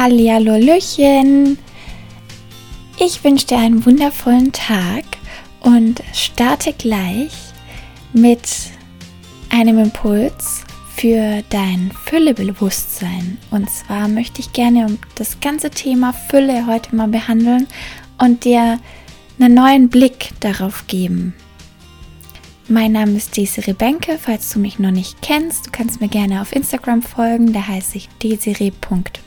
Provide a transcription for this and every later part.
Hallihallöchen! Ich wünsche dir einen wundervollen Tag und starte gleich mit einem Impuls für dein Füllebewusstsein. Und zwar möchte ich gerne das ganze Thema Fülle heute mal behandeln und dir einen neuen Blick darauf geben. Mein Name ist Desiree Benke, falls du mich noch nicht kennst. Du kannst mir gerne auf Instagram folgen, da heiße ich desiree.benke,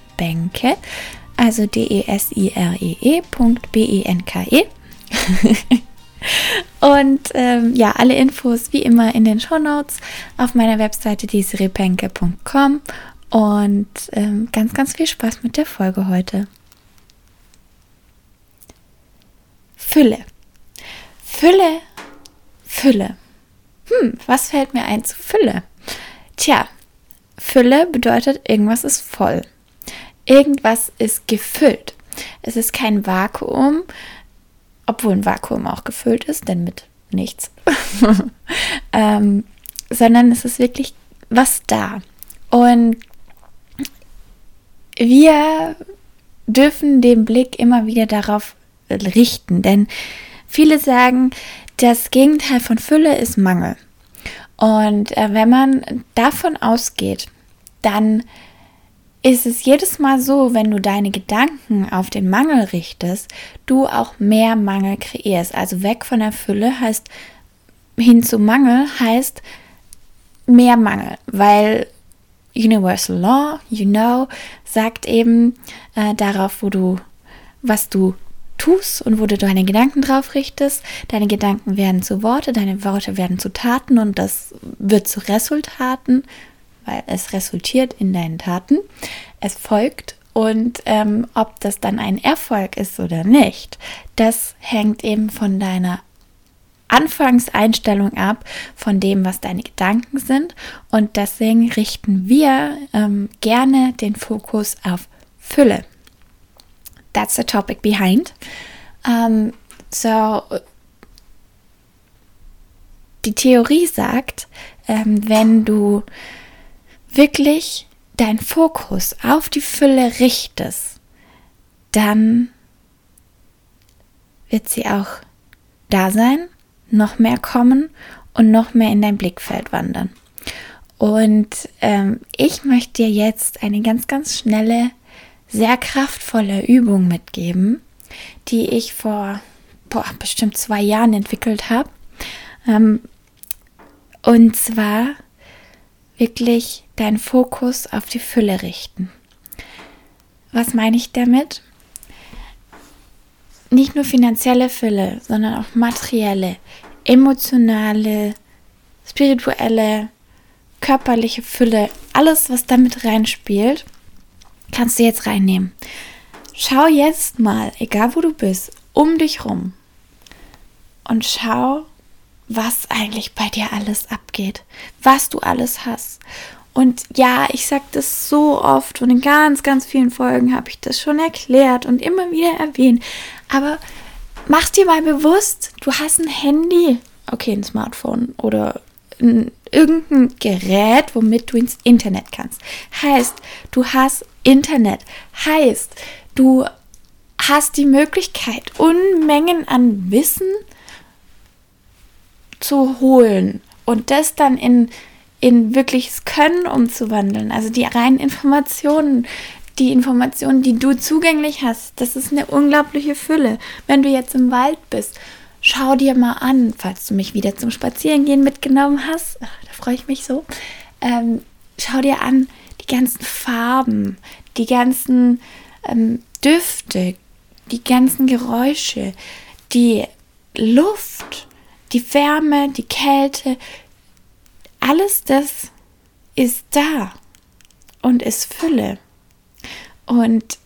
also D-E-S-I-R-E-E.B-E-N-K-E. -E. Und ähm, ja, alle Infos wie immer in den Show Notes auf meiner Webseite desirepenke.com und ähm, ganz, ganz viel Spaß mit der Folge heute. Fülle. Fülle, Fülle. Hm, was fällt mir ein zu Fülle? Tja, Fülle bedeutet, irgendwas ist voll. Irgendwas ist gefüllt. Es ist kein Vakuum, obwohl ein Vakuum auch gefüllt ist, denn mit nichts, ähm, sondern es ist wirklich was da. Und wir dürfen den Blick immer wieder darauf richten, denn viele sagen, das Gegenteil von Fülle ist Mangel. Und äh, wenn man davon ausgeht, dann ist es jedes Mal so, wenn du deine Gedanken auf den Mangel richtest, du auch mehr Mangel kreierst. Also weg von der Fülle heißt hin zu Mangel heißt mehr Mangel, weil Universal Law, you know, sagt eben äh, darauf, wo du, was du tust und wo du deine Gedanken drauf richtest. Deine Gedanken werden zu Worte, deine Worte werden zu Taten und das wird zu Resultaten weil es resultiert in deinen Taten, es folgt und ähm, ob das dann ein Erfolg ist oder nicht, das hängt eben von deiner Anfangseinstellung ab, von dem, was deine Gedanken sind. Und deswegen richten wir ähm, gerne den Fokus auf Fülle. That's the topic behind. Um, so, die Theorie sagt, ähm, wenn du wirklich dein Fokus auf die Fülle richtest, dann wird sie auch da sein, noch mehr kommen und noch mehr in dein Blickfeld wandern. Und ähm, ich möchte dir jetzt eine ganz, ganz schnelle, sehr kraftvolle Übung mitgeben, die ich vor boah, bestimmt zwei Jahren entwickelt habe. Ähm, und zwar wirklich deinen Fokus auf die Fülle richten. Was meine ich damit? Nicht nur finanzielle Fülle, sondern auch materielle, emotionale, spirituelle, körperliche Fülle, alles, was damit reinspielt, kannst du jetzt reinnehmen. Schau jetzt mal, egal wo du bist, um dich rum und schau, was eigentlich bei dir alles abgeht, was du alles hast. Und ja, ich sage das so oft und in ganz, ganz vielen Folgen habe ich das schon erklärt und immer wieder erwähnt. Aber mach dir mal bewusst, du hast ein Handy, okay, ein Smartphone oder ein, irgendein Gerät, womit du ins Internet kannst. Heißt, du hast Internet. Heißt, du hast die Möglichkeit, Unmengen an Wissen zu holen und das dann in, in wirkliches Können umzuwandeln. Also die reinen Informationen, die Informationen, die du zugänglich hast, das ist eine unglaubliche Fülle. Wenn du jetzt im Wald bist, schau dir mal an, falls du mich wieder zum Spazierengehen mitgenommen hast, da freue ich mich so, ähm, schau dir an die ganzen Farben, die ganzen ähm, Düfte, die ganzen Geräusche, die Luft, die Wärme, die Kälte, alles das ist da und ist Fülle. Und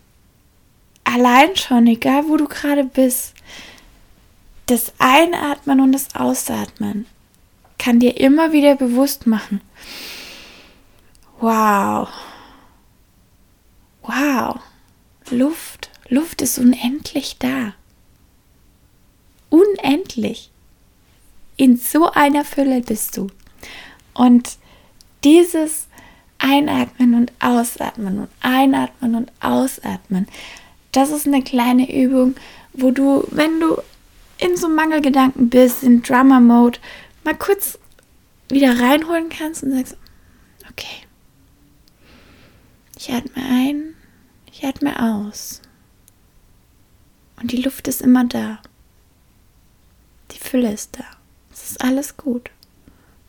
allein schon, egal wo du gerade bist, das Einatmen und das Ausatmen kann dir immer wieder bewusst machen, wow, wow, Luft, Luft ist unendlich da. Unendlich in so einer Fülle bist du. Und dieses einatmen und ausatmen und einatmen und ausatmen. Das ist eine kleine Übung, wo du, wenn du in so Mangelgedanken bist, in Drummer-Mode, mal kurz wieder reinholen kannst und sagst, okay, ich atme ein, ich atme aus. Und die Luft ist immer da. Die Fülle ist da. Es ist alles gut.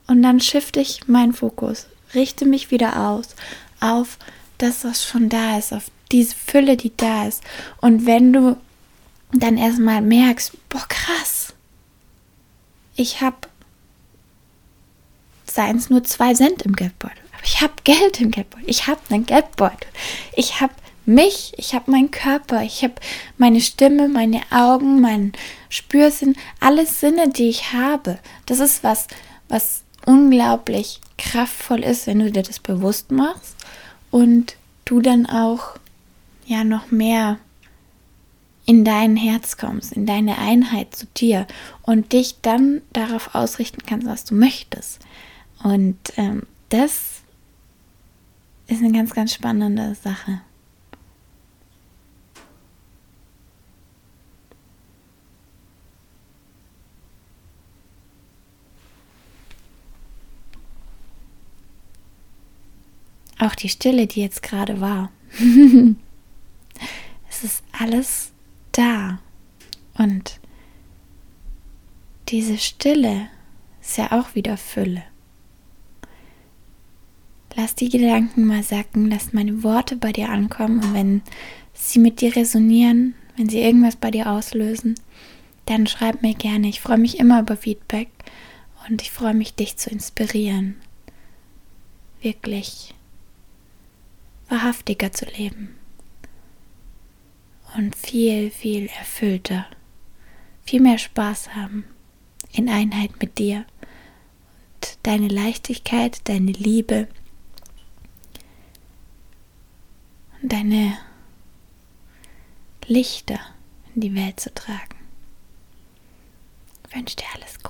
Und dann shifte ich meinen Fokus, richte mich wieder aus auf das, was schon da ist, auf diese Fülle, die da ist. Und wenn du dann erstmal merkst, boah, krass, ich habe, seien es nur zwei Cent im Geldbeutel, aber ich habe Geld im Geldbeutel, ich habe einen Geldbeutel, ich habe mich, ich habe meinen Körper, ich habe meine Stimme, meine Augen, meinen Spürsinn, alle Sinne, die ich habe. Das ist was, was unglaublich kraftvoll ist, wenn du dir das bewusst machst und du dann auch ja noch mehr in dein Herz kommst, in deine Einheit zu dir und dich dann darauf ausrichten kannst, was du möchtest. Und ähm, das ist eine ganz, ganz spannende Sache. Auch die Stille, die jetzt gerade war. es ist alles da. Und diese Stille ist ja auch wieder Fülle. Lass die Gedanken mal sacken, lass meine Worte bei dir ankommen und wenn sie mit dir resonieren, wenn sie irgendwas bei dir auslösen, dann schreib mir gerne. Ich freue mich immer über Feedback und ich freue mich, dich zu inspirieren. Wirklich wahrhaftiger zu leben und viel, viel erfüllter, viel mehr Spaß haben in Einheit mit dir und deine Leichtigkeit, deine Liebe und deine Lichter in die Welt zu tragen. Ich wünsche dir alles Gute.